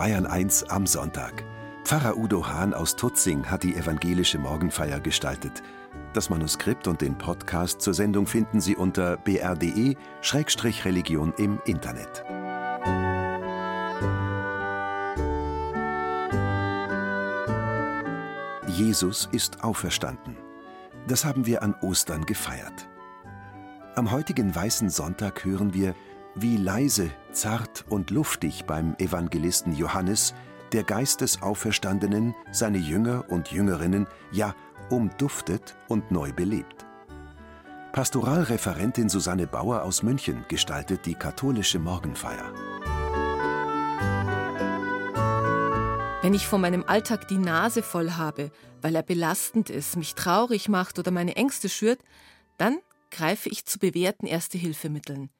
Bayern 1 am Sonntag. Pfarrer Udo Hahn aus Tutzing hat die evangelische Morgenfeier gestaltet. Das Manuskript und den Podcast zur Sendung finden Sie unter br.de-religion im Internet. Jesus ist auferstanden. Das haben wir an Ostern gefeiert. Am heutigen Weißen Sonntag hören wir, wie leise, zart und luftig beim Evangelisten Johannes der Geist des Auferstandenen seine Jünger und Jüngerinnen ja umduftet und neu belebt. Pastoralreferentin Susanne Bauer aus München gestaltet die katholische Morgenfeier. Wenn ich von meinem Alltag die Nase voll habe, weil er belastend ist, mich traurig macht oder meine Ängste schürt, dann greife ich zu bewährten Erste-Hilfemitteln.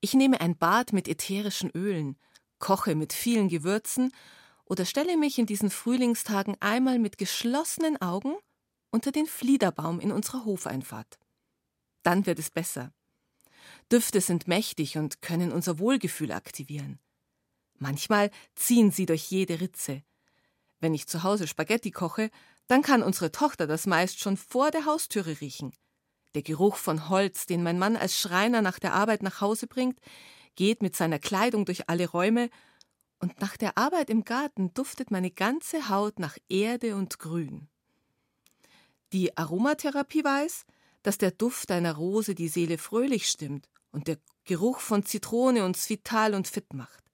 Ich nehme ein Bad mit ätherischen Ölen, koche mit vielen Gewürzen oder stelle mich in diesen Frühlingstagen einmal mit geschlossenen Augen unter den Fliederbaum in unserer Hofeinfahrt. Dann wird es besser. Düfte sind mächtig und können unser Wohlgefühl aktivieren. Manchmal ziehen sie durch jede Ritze. Wenn ich zu Hause Spaghetti koche, dann kann unsere Tochter das meist schon vor der Haustüre riechen. Der Geruch von Holz, den mein Mann als Schreiner nach der Arbeit nach Hause bringt, geht mit seiner Kleidung durch alle Räume, und nach der Arbeit im Garten duftet meine ganze Haut nach Erde und Grün. Die Aromatherapie weiß, dass der Duft einer Rose die Seele fröhlich stimmt und der Geruch von Zitrone uns vital und fit macht.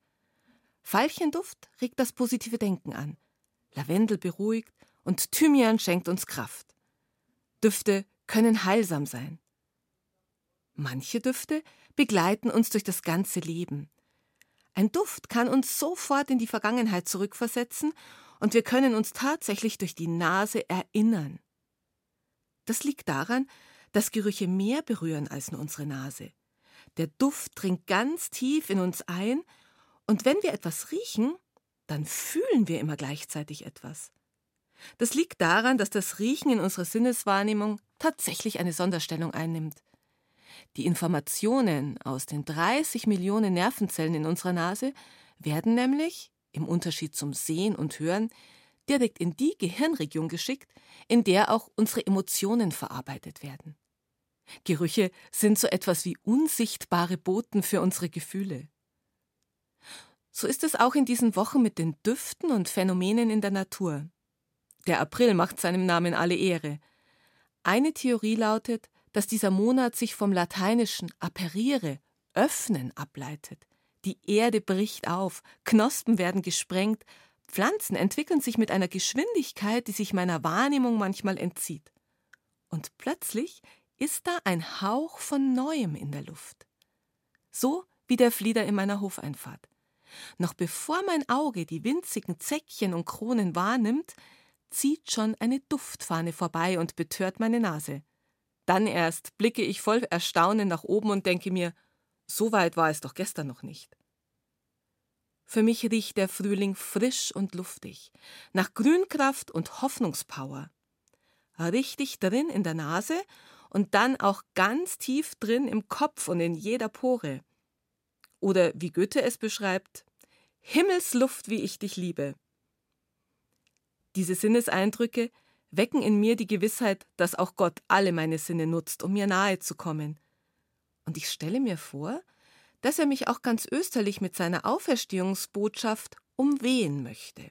Veilchenduft regt das positive Denken an. Lavendel beruhigt und Thymian schenkt uns Kraft. Düfte können heilsam sein. Manche Düfte begleiten uns durch das ganze Leben. Ein Duft kann uns sofort in die Vergangenheit zurückversetzen und wir können uns tatsächlich durch die Nase erinnern. Das liegt daran, dass Gerüche mehr berühren als nur unsere Nase. Der Duft dringt ganz tief in uns ein und wenn wir etwas riechen, dann fühlen wir immer gleichzeitig etwas. Das liegt daran, dass das Riechen in unserer Sinneswahrnehmung tatsächlich eine Sonderstellung einnimmt. Die Informationen aus den 30 Millionen Nervenzellen in unserer Nase werden nämlich, im Unterschied zum Sehen und Hören, direkt in die Gehirnregion geschickt, in der auch unsere Emotionen verarbeitet werden. Gerüche sind so etwas wie unsichtbare Boten für unsere Gefühle. So ist es auch in diesen Wochen mit den Düften und Phänomenen in der Natur. Der April macht seinem Namen alle Ehre. Eine Theorie lautet, dass dieser Monat sich vom lateinischen aperire, öffnen ableitet. Die Erde bricht auf, Knospen werden gesprengt, Pflanzen entwickeln sich mit einer Geschwindigkeit, die sich meiner Wahrnehmung manchmal entzieht. Und plötzlich ist da ein Hauch von Neuem in der Luft. So wie der Flieder in meiner Hofeinfahrt. Noch bevor mein Auge die winzigen Zäckchen und Kronen wahrnimmt, zieht schon eine Duftfahne vorbei und betört meine Nase. Dann erst blicke ich voll Erstaunen nach oben und denke mir, so weit war es doch gestern noch nicht. Für mich riecht der Frühling frisch und luftig, nach Grünkraft und Hoffnungspower. Richtig drin in der Nase und dann auch ganz tief drin im Kopf und in jeder Pore. Oder wie Goethe es beschreibt, Himmelsluft, wie ich dich liebe. Diese Sinneseindrücke wecken in mir die Gewissheit, dass auch Gott alle meine Sinne nutzt, um mir nahe zu kommen. Und ich stelle mir vor, dass er mich auch ganz österlich mit seiner Auferstehungsbotschaft umwehen möchte.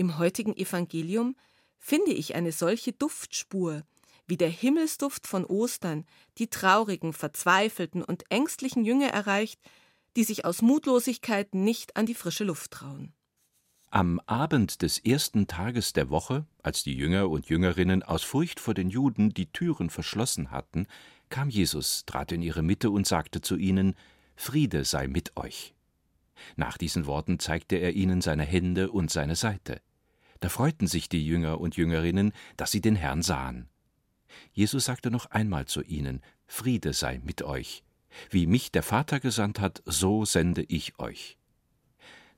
Im heutigen Evangelium finde ich eine solche Duftspur, wie der Himmelsduft von Ostern die traurigen, verzweifelten und ängstlichen Jünger erreicht, die sich aus Mutlosigkeit nicht an die frische Luft trauen. Am Abend des ersten Tages der Woche, als die Jünger und Jüngerinnen aus Furcht vor den Juden die Türen verschlossen hatten, kam Jesus, trat in ihre Mitte und sagte zu ihnen Friede sei mit euch. Nach diesen Worten zeigte er ihnen seine Hände und seine Seite. Da freuten sich die Jünger und Jüngerinnen, dass sie den Herrn sahen. Jesus sagte noch einmal zu ihnen, Friede sei mit euch. Wie mich der Vater gesandt hat, so sende ich euch.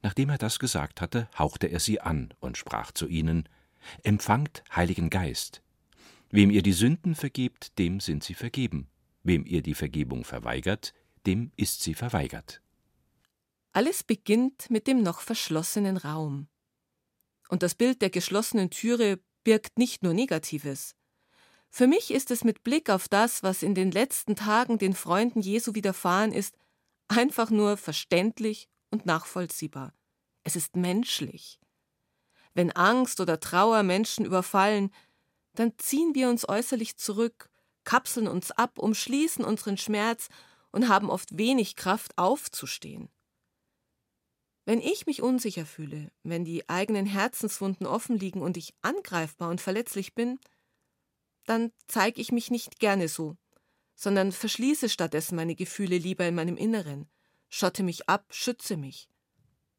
Nachdem er das gesagt hatte, hauchte er sie an und sprach zu ihnen Empfangt Heiligen Geist. Wem ihr die Sünden vergebt, dem sind sie vergeben. Wem ihr die Vergebung verweigert, dem ist sie verweigert. Alles beginnt mit dem noch verschlossenen Raum. Und das Bild der geschlossenen Türe birgt nicht nur Negatives. Für mich ist es mit Blick auf das, was in den letzten Tagen den Freunden Jesu widerfahren ist, einfach nur verständlich und nachvollziehbar. Es ist menschlich. Wenn Angst oder Trauer Menschen überfallen, dann ziehen wir uns äußerlich zurück, kapseln uns ab, umschließen unseren Schmerz und haben oft wenig Kraft aufzustehen. Wenn ich mich unsicher fühle, wenn die eigenen Herzenswunden offen liegen und ich angreifbar und verletzlich bin, dann zeige ich mich nicht gerne so, sondern verschließe stattdessen meine Gefühle lieber in meinem Inneren, schotte mich ab, schütze mich.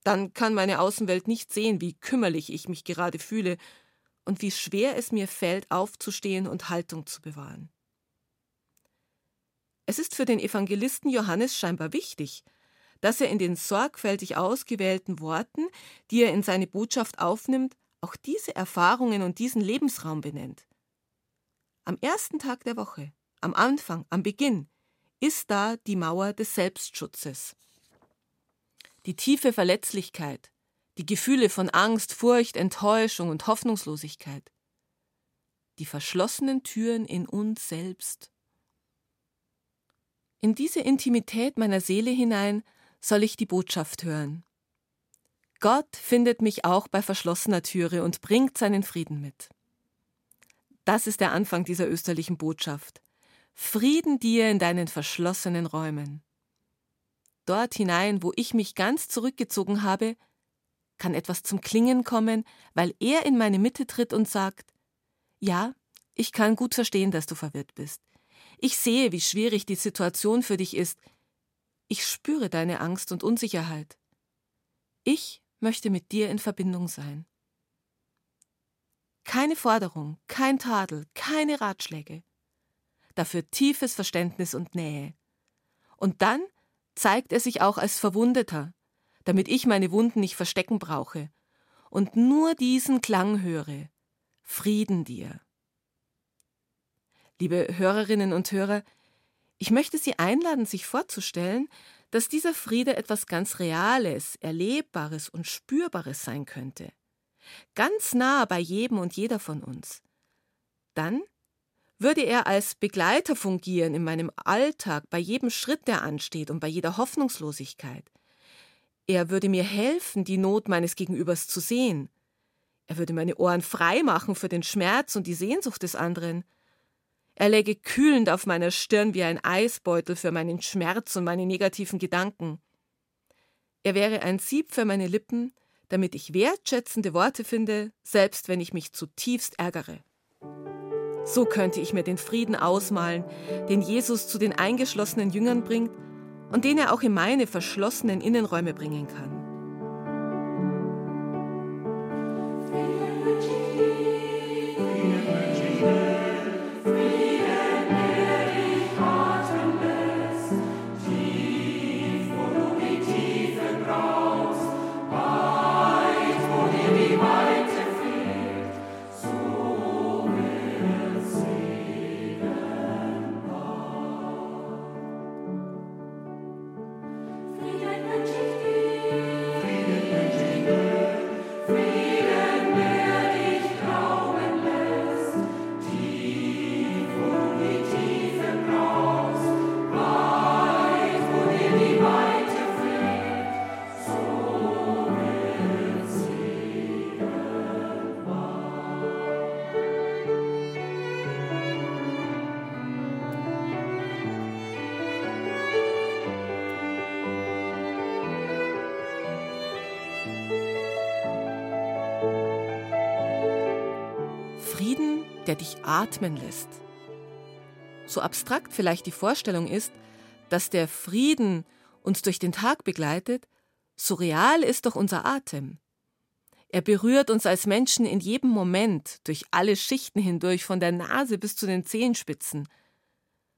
Dann kann meine Außenwelt nicht sehen, wie kümmerlich ich mich gerade fühle und wie schwer es mir fällt, aufzustehen und Haltung zu bewahren. Es ist für den Evangelisten Johannes scheinbar wichtig, dass er in den sorgfältig ausgewählten Worten, die er in seine Botschaft aufnimmt, auch diese Erfahrungen und diesen Lebensraum benennt. Am ersten Tag der Woche, am Anfang, am Beginn, ist da die Mauer des Selbstschutzes. Die tiefe Verletzlichkeit, die Gefühle von Angst, Furcht, Enttäuschung und Hoffnungslosigkeit. Die verschlossenen Türen in uns selbst. In diese Intimität meiner Seele hinein soll ich die Botschaft hören. Gott findet mich auch bei verschlossener Türe und bringt seinen Frieden mit. Das ist der Anfang dieser österlichen Botschaft. Frieden dir in deinen verschlossenen Räumen. Dort hinein, wo ich mich ganz zurückgezogen habe, kann etwas zum Klingen kommen, weil er in meine Mitte tritt und sagt, ja, ich kann gut verstehen, dass du verwirrt bist. Ich sehe, wie schwierig die Situation für dich ist. Ich spüre deine Angst und Unsicherheit. Ich möchte mit dir in Verbindung sein. Keine Forderung, kein Tadel, keine Ratschläge. Dafür tiefes Verständnis und Nähe. Und dann zeigt er sich auch als Verwundeter, damit ich meine Wunden nicht verstecken brauche und nur diesen Klang höre. Frieden dir. Liebe Hörerinnen und Hörer, ich möchte Sie einladen, sich vorzustellen, dass dieser Friede etwas ganz Reales, Erlebbares und Spürbares sein könnte ganz nah bei jedem und jeder von uns. Dann würde er als Begleiter fungieren in meinem Alltag, bei jedem Schritt, der ansteht und bei jeder Hoffnungslosigkeit. Er würde mir helfen, die Not meines Gegenübers zu sehen. Er würde meine Ohren frei machen für den Schmerz und die Sehnsucht des anderen. Er läge kühlend auf meiner Stirn wie ein Eisbeutel für meinen Schmerz und meine negativen Gedanken. Er wäre ein Sieb für meine Lippen, damit ich wertschätzende Worte finde, selbst wenn ich mich zutiefst ärgere. So könnte ich mir den Frieden ausmalen, den Jesus zu den eingeschlossenen Jüngern bringt und den er auch in meine verschlossenen Innenräume bringen kann. Der dich atmen lässt. So abstrakt vielleicht die Vorstellung ist, dass der Frieden uns durch den Tag begleitet, so real ist doch unser Atem. Er berührt uns als Menschen in jedem Moment, durch alle Schichten hindurch, von der Nase bis zu den Zehenspitzen.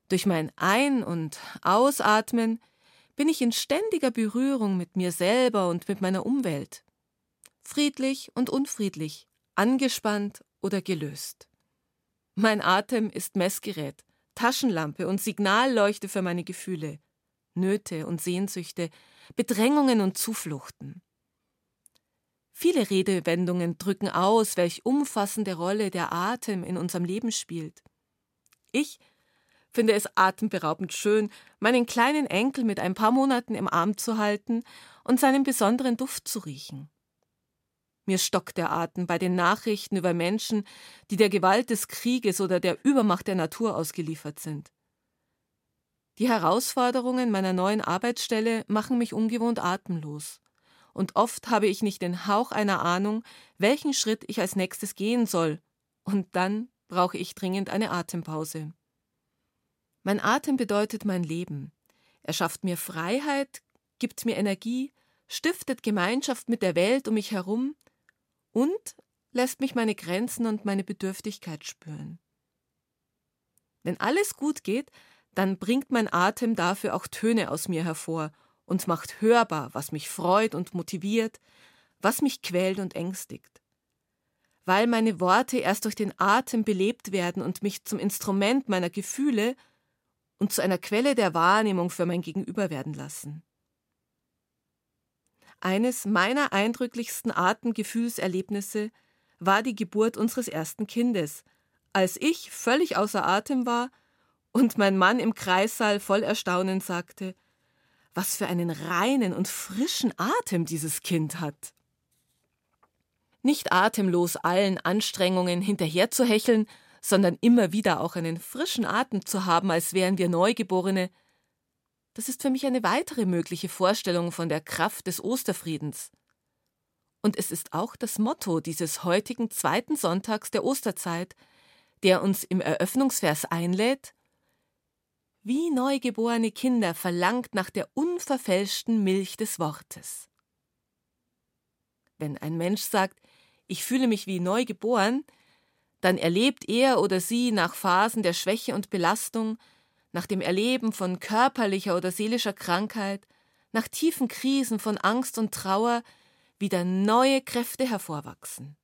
Durch mein Ein- und Ausatmen bin ich in ständiger Berührung mit mir selber und mit meiner Umwelt. Friedlich und unfriedlich, angespannt oder gelöst. Mein Atem ist Messgerät, Taschenlampe und Signalleuchte für meine Gefühle, Nöte und Sehnsüchte, Bedrängungen und Zufluchten. Viele Redewendungen drücken aus, welch umfassende Rolle der Atem in unserem Leben spielt. Ich finde es atemberaubend schön, meinen kleinen Enkel mit ein paar Monaten im Arm zu halten und seinen besonderen Duft zu riechen. Mir stockt der Atem bei den Nachrichten über Menschen, die der Gewalt des Krieges oder der Übermacht der Natur ausgeliefert sind. Die Herausforderungen meiner neuen Arbeitsstelle machen mich ungewohnt atemlos. Und oft habe ich nicht den Hauch einer Ahnung, welchen Schritt ich als nächstes gehen soll. Und dann brauche ich dringend eine Atempause. Mein Atem bedeutet mein Leben. Er schafft mir Freiheit, gibt mir Energie, stiftet Gemeinschaft mit der Welt um mich herum und lässt mich meine Grenzen und meine Bedürftigkeit spüren. Wenn alles gut geht, dann bringt mein Atem dafür auch Töne aus mir hervor und macht hörbar, was mich freut und motiviert, was mich quält und ängstigt. Weil meine Worte erst durch den Atem belebt werden und mich zum Instrument meiner Gefühle und zu einer Quelle der Wahrnehmung für mein Gegenüber werden lassen. Eines meiner eindrücklichsten Atemgefühlserlebnisse war die Geburt unseres ersten Kindes, als ich völlig außer Atem war und mein Mann im Kreissaal voll Erstaunen sagte, was für einen reinen und frischen Atem dieses Kind hat. Nicht atemlos allen Anstrengungen hinterherzuhecheln, sondern immer wieder auch einen frischen Atem zu haben, als wären wir Neugeborene, das ist für mich eine weitere mögliche Vorstellung von der Kraft des Osterfriedens. Und es ist auch das Motto dieses heutigen zweiten Sonntags der Osterzeit, der uns im Eröffnungsvers einlädt, wie neugeborene Kinder verlangt nach der unverfälschten Milch des Wortes. Wenn ein Mensch sagt, ich fühle mich wie neugeboren, dann erlebt er oder sie nach Phasen der Schwäche und Belastung nach dem Erleben von körperlicher oder seelischer Krankheit, nach tiefen Krisen von Angst und Trauer wieder neue Kräfte hervorwachsen.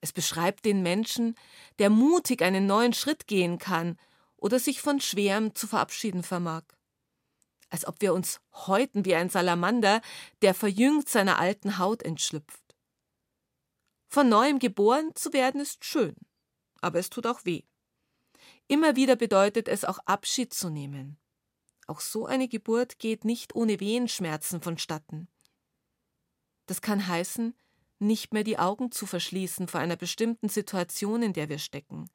Es beschreibt den Menschen, der mutig einen neuen Schritt gehen kann oder sich von Schwerem zu verabschieden vermag. Als ob wir uns häuten wie ein Salamander, der verjüngt seiner alten Haut entschlüpft. Von neuem geboren zu werden ist schön, aber es tut auch weh. Immer wieder bedeutet es auch Abschied zu nehmen. Auch so eine Geburt geht nicht ohne Wehenschmerzen vonstatten. Das kann heißen, nicht mehr die Augen zu verschließen vor einer bestimmten Situation, in der wir stecken.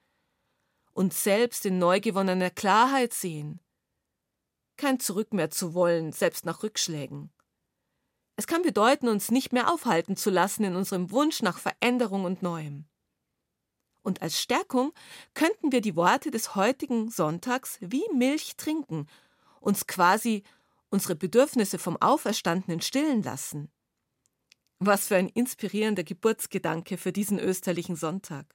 Uns selbst in neu gewonnener Klarheit sehen. Kein Zurück mehr zu wollen, selbst nach Rückschlägen. Es kann bedeuten, uns nicht mehr aufhalten zu lassen in unserem Wunsch nach Veränderung und Neuem. Und als Stärkung könnten wir die Worte des heutigen Sonntags wie Milch trinken, uns quasi unsere Bedürfnisse vom Auferstandenen stillen lassen. Was für ein inspirierender Geburtsgedanke für diesen österlichen Sonntag.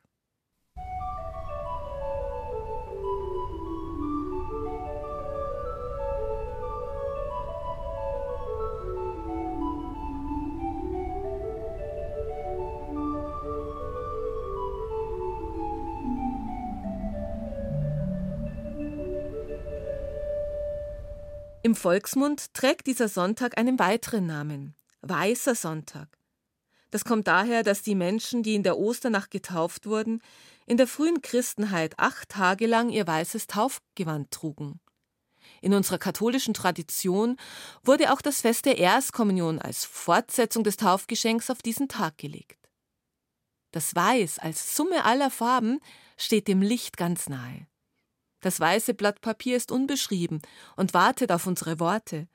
Im Volksmund trägt dieser Sonntag einen weiteren Namen Weißer Sonntag. Das kommt daher, dass die Menschen, die in der Osternacht getauft wurden, in der frühen Christenheit acht Tage lang ihr weißes Taufgewand trugen. In unserer katholischen Tradition wurde auch das Fest der Erstkommunion als Fortsetzung des Taufgeschenks auf diesen Tag gelegt. Das Weiß als Summe aller Farben steht dem Licht ganz nahe. Das weiße Blatt Papier ist unbeschrieben und wartet auf unsere Worte.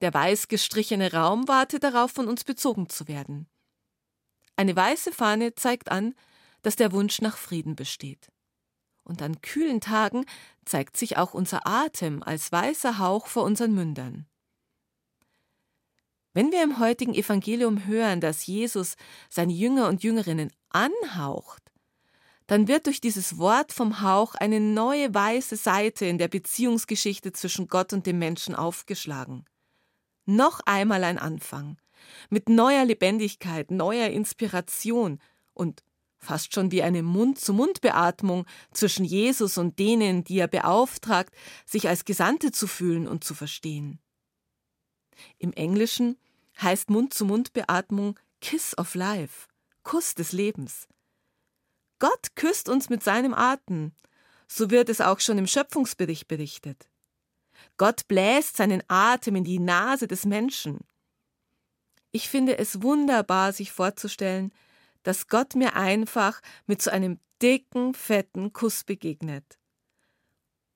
Der weiß gestrichene Raum wartet darauf, von uns bezogen zu werden. Eine weiße Fahne zeigt an, dass der Wunsch nach Frieden besteht. Und an kühlen Tagen zeigt sich auch unser Atem als weißer Hauch vor unseren Mündern. Wenn wir im heutigen Evangelium hören, dass Jesus seine Jünger und Jüngerinnen anhaucht, dann wird durch dieses Wort vom Hauch eine neue weiße Seite in der Beziehungsgeschichte zwischen Gott und dem Menschen aufgeschlagen. Noch einmal ein Anfang, mit neuer Lebendigkeit, neuer Inspiration und fast schon wie eine Mund-zu-Mund-Beatmung zwischen Jesus und denen, die er beauftragt, sich als Gesandte zu fühlen und zu verstehen. Im Englischen heißt Mund-zu-Mund-Beatmung Kiss of Life, Kuss des Lebens. Gott küsst uns mit seinem Atem. So wird es auch schon im Schöpfungsbericht berichtet. Gott bläst seinen Atem in die Nase des Menschen. Ich finde es wunderbar, sich vorzustellen, dass Gott mir einfach mit so einem dicken, fetten Kuss begegnet.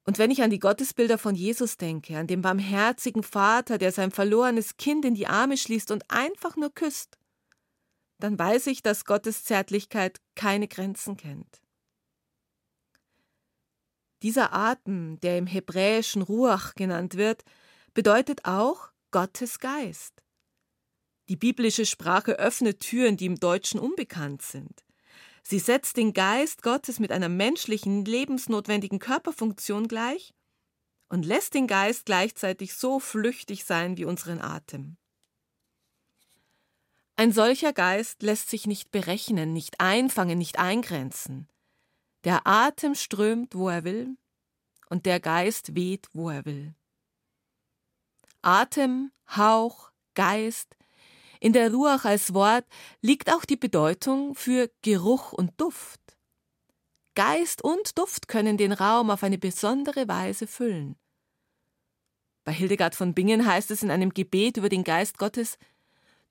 Und wenn ich an die Gottesbilder von Jesus denke, an den barmherzigen Vater, der sein verlorenes Kind in die Arme schließt und einfach nur küsst, dann weiß ich, dass Gottes Zärtlichkeit keine Grenzen kennt. Dieser Atem, der im hebräischen Ruach genannt wird, bedeutet auch Gottes Geist. Die biblische Sprache öffnet Türen, die im Deutschen unbekannt sind. Sie setzt den Geist Gottes mit einer menschlichen, lebensnotwendigen Körperfunktion gleich und lässt den Geist gleichzeitig so flüchtig sein wie unseren Atem. Ein solcher Geist lässt sich nicht berechnen, nicht einfangen, nicht eingrenzen. Der Atem strömt, wo er will, und der Geist weht, wo er will. Atem, Hauch, Geist, in der Ruach als Wort liegt auch die Bedeutung für Geruch und Duft. Geist und Duft können den Raum auf eine besondere Weise füllen. Bei Hildegard von Bingen heißt es in einem Gebet über den Geist Gottes,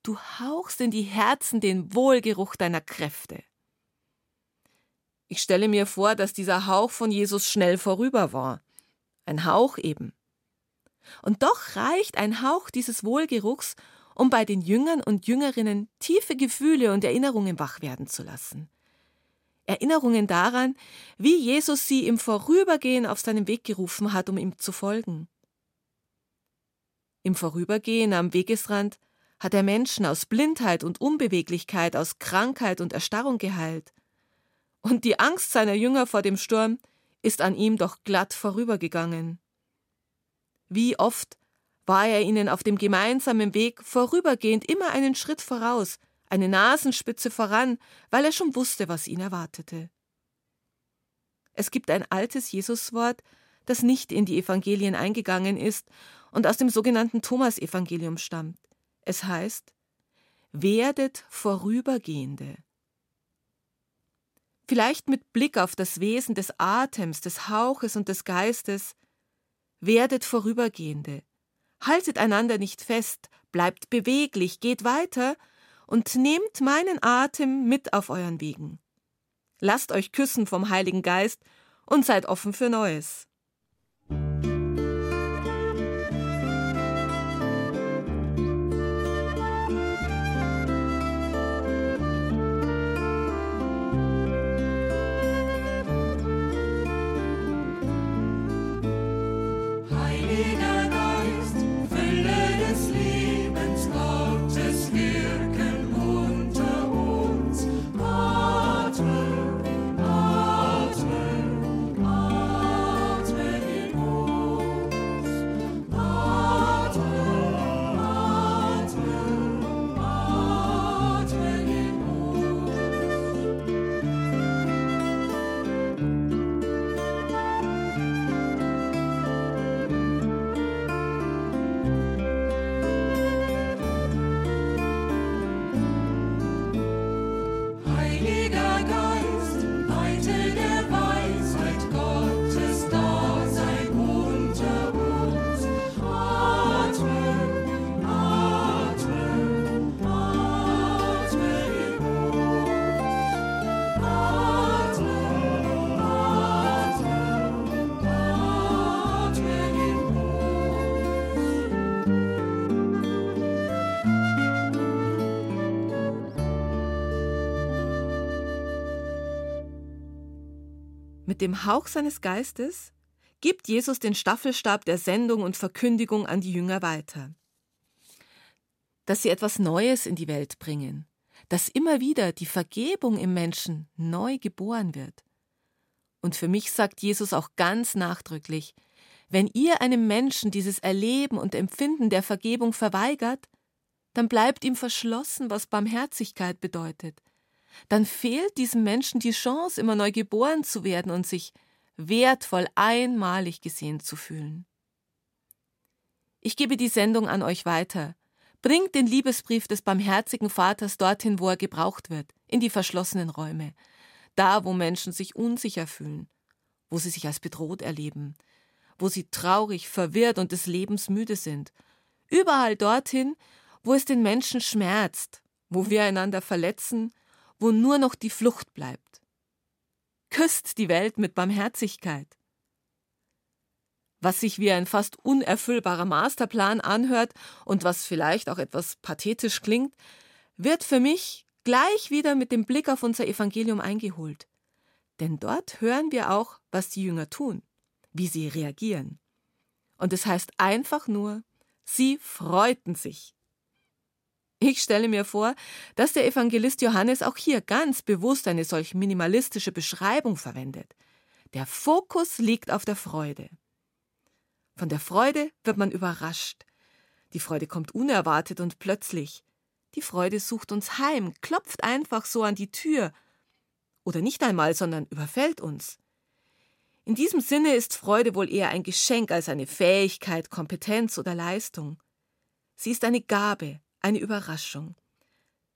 du hauchst in die Herzen den Wohlgeruch deiner Kräfte. Ich stelle mir vor, dass dieser Hauch von Jesus schnell vorüber war. Ein Hauch eben. Und doch reicht ein Hauch dieses Wohlgeruchs, um bei den Jüngern und Jüngerinnen tiefe Gefühle und Erinnerungen wach werden zu lassen. Erinnerungen daran, wie Jesus sie im Vorübergehen auf seinen Weg gerufen hat, um ihm zu folgen. Im Vorübergehen am Wegesrand hat er Menschen aus Blindheit und Unbeweglichkeit, aus Krankheit und Erstarrung geheilt. Und die Angst seiner Jünger vor dem Sturm ist an ihm doch glatt vorübergegangen. Wie oft war er ihnen auf dem gemeinsamen Weg vorübergehend immer einen Schritt voraus, eine Nasenspitze voran, weil er schon wusste, was ihn erwartete. Es gibt ein altes Jesuswort, das nicht in die Evangelien eingegangen ist und aus dem sogenannten Thomas-Evangelium stammt. Es heißt, werdet Vorübergehende. Vielleicht mit Blick auf das Wesen des Atems, des Hauches und des Geistes, werdet Vorübergehende. Haltet einander nicht fest, bleibt beweglich, geht weiter und nehmt meinen Atem mit auf euren Wegen. Lasst euch küssen vom Heiligen Geist und seid offen für Neues. Mit dem Hauch seines Geistes gibt Jesus den Staffelstab der Sendung und Verkündigung an die Jünger weiter. Dass sie etwas Neues in die Welt bringen, dass immer wieder die Vergebung im Menschen neu geboren wird, Und für mich sagt Jesus auch ganz nachdrücklich, wenn ihr einem Menschen dieses Erleben und Empfinden der Vergebung verweigert, dann bleibt ihm verschlossen, was Barmherzigkeit bedeutet. Dann fehlt diesem Menschen die Chance, immer neu geboren zu werden und sich wertvoll einmalig gesehen zu fühlen. Ich gebe die Sendung an euch weiter. Bringt den Liebesbrief des barmherzigen Vaters dorthin, wo er gebraucht wird, in die verschlossenen Räume, da, wo Menschen sich unsicher fühlen, wo sie sich als bedroht erleben, wo sie traurig, verwirrt und des Lebens müde sind. Überall dorthin, wo es den Menschen schmerzt, wo wir einander verletzen, wo nur noch die Flucht bleibt. Küsst die Welt mit Barmherzigkeit. Was sich wie ein fast unerfüllbarer Masterplan anhört und was vielleicht auch etwas pathetisch klingt, wird für mich gleich wieder mit dem Blick auf unser Evangelium eingeholt. Denn dort hören wir auch, was die Jünger tun wie sie reagieren. Und es heißt einfach nur, sie freuten sich. Ich stelle mir vor, dass der Evangelist Johannes auch hier ganz bewusst eine solch minimalistische Beschreibung verwendet. Der Fokus liegt auf der Freude. Von der Freude wird man überrascht. Die Freude kommt unerwartet und plötzlich. Die Freude sucht uns heim, klopft einfach so an die Tür. Oder nicht einmal, sondern überfällt uns. In diesem Sinne ist Freude wohl eher ein Geschenk als eine Fähigkeit, Kompetenz oder Leistung. Sie ist eine Gabe, eine Überraschung.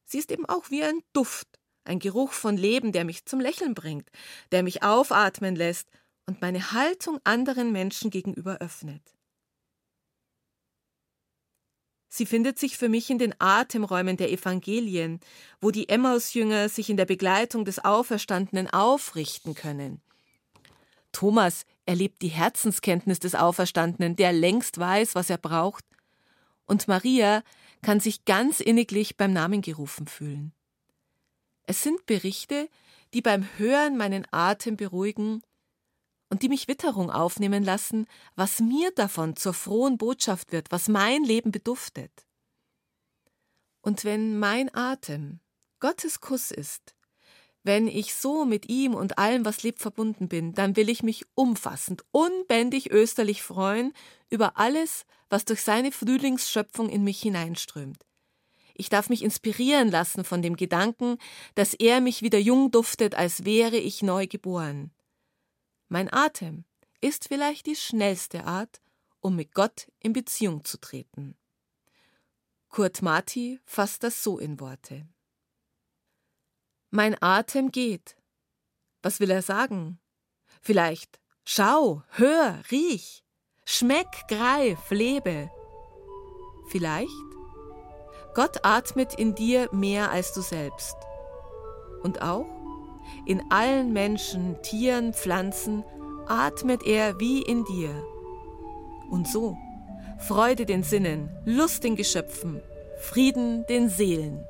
Sie ist eben auch wie ein Duft, ein Geruch von Leben, der mich zum Lächeln bringt, der mich aufatmen lässt und meine Haltung anderen Menschen gegenüber öffnet. Sie findet sich für mich in den Atemräumen der Evangelien, wo die Emmausjünger sich in der Begleitung des Auferstandenen aufrichten können. Thomas erlebt die Herzenskenntnis des Auferstandenen, der längst weiß, was er braucht. Und Maria kann sich ganz inniglich beim Namen gerufen fühlen. Es sind Berichte, die beim Hören meinen Atem beruhigen und die mich Witterung aufnehmen lassen, was mir davon zur frohen Botschaft wird, was mein Leben beduftet. Und wenn mein Atem Gottes Kuss ist, wenn ich so mit ihm und allem, was lebt, verbunden bin, dann will ich mich umfassend, unbändig österlich freuen über alles, was durch seine Frühlingsschöpfung in mich hineinströmt. Ich darf mich inspirieren lassen von dem Gedanken, dass er mich wieder jung duftet, als wäre ich neu geboren. Mein Atem ist vielleicht die schnellste Art, um mit Gott in Beziehung zu treten. Kurt Marti fasst das so in Worte. Mein Atem geht. Was will er sagen? Vielleicht schau, hör, riech, schmeck, greif, lebe. Vielleicht Gott atmet in dir mehr als du selbst. Und auch in allen Menschen, Tieren, Pflanzen atmet er wie in dir. Und so Freude den Sinnen, Lust den Geschöpfen, Frieden den Seelen.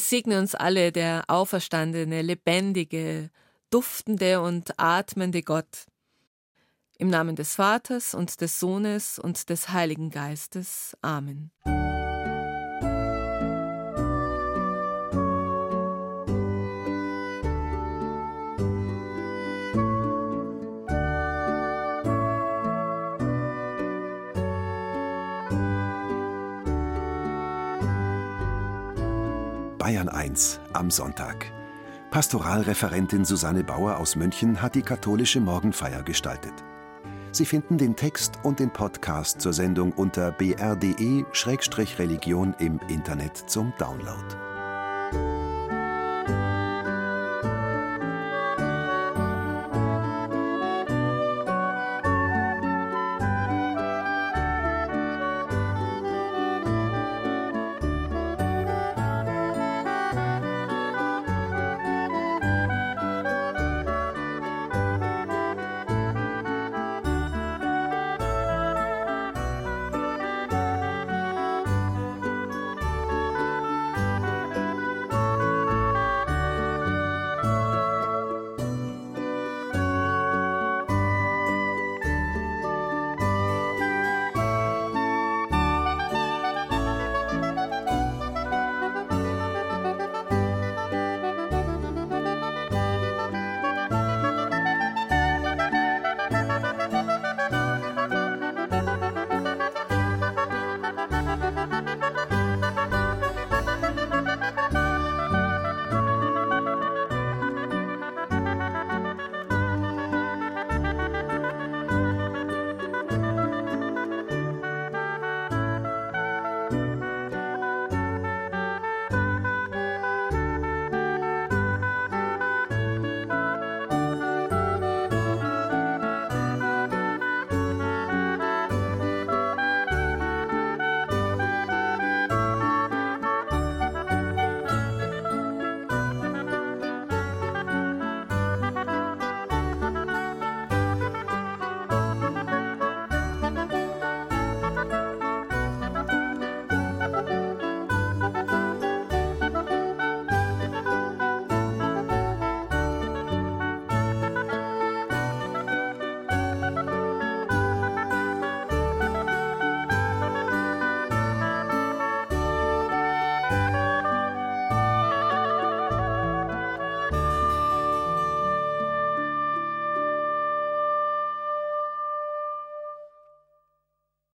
Segne uns alle der auferstandene, lebendige, duftende und atmende Gott. Im Namen des Vaters und des Sohnes und des Heiligen Geistes. Amen. Bayern 1 am Sonntag. Pastoralreferentin Susanne Bauer aus München hat die katholische Morgenfeier gestaltet. Sie finden den Text und den Podcast zur Sendung unter br.de-religion im Internet zum Download.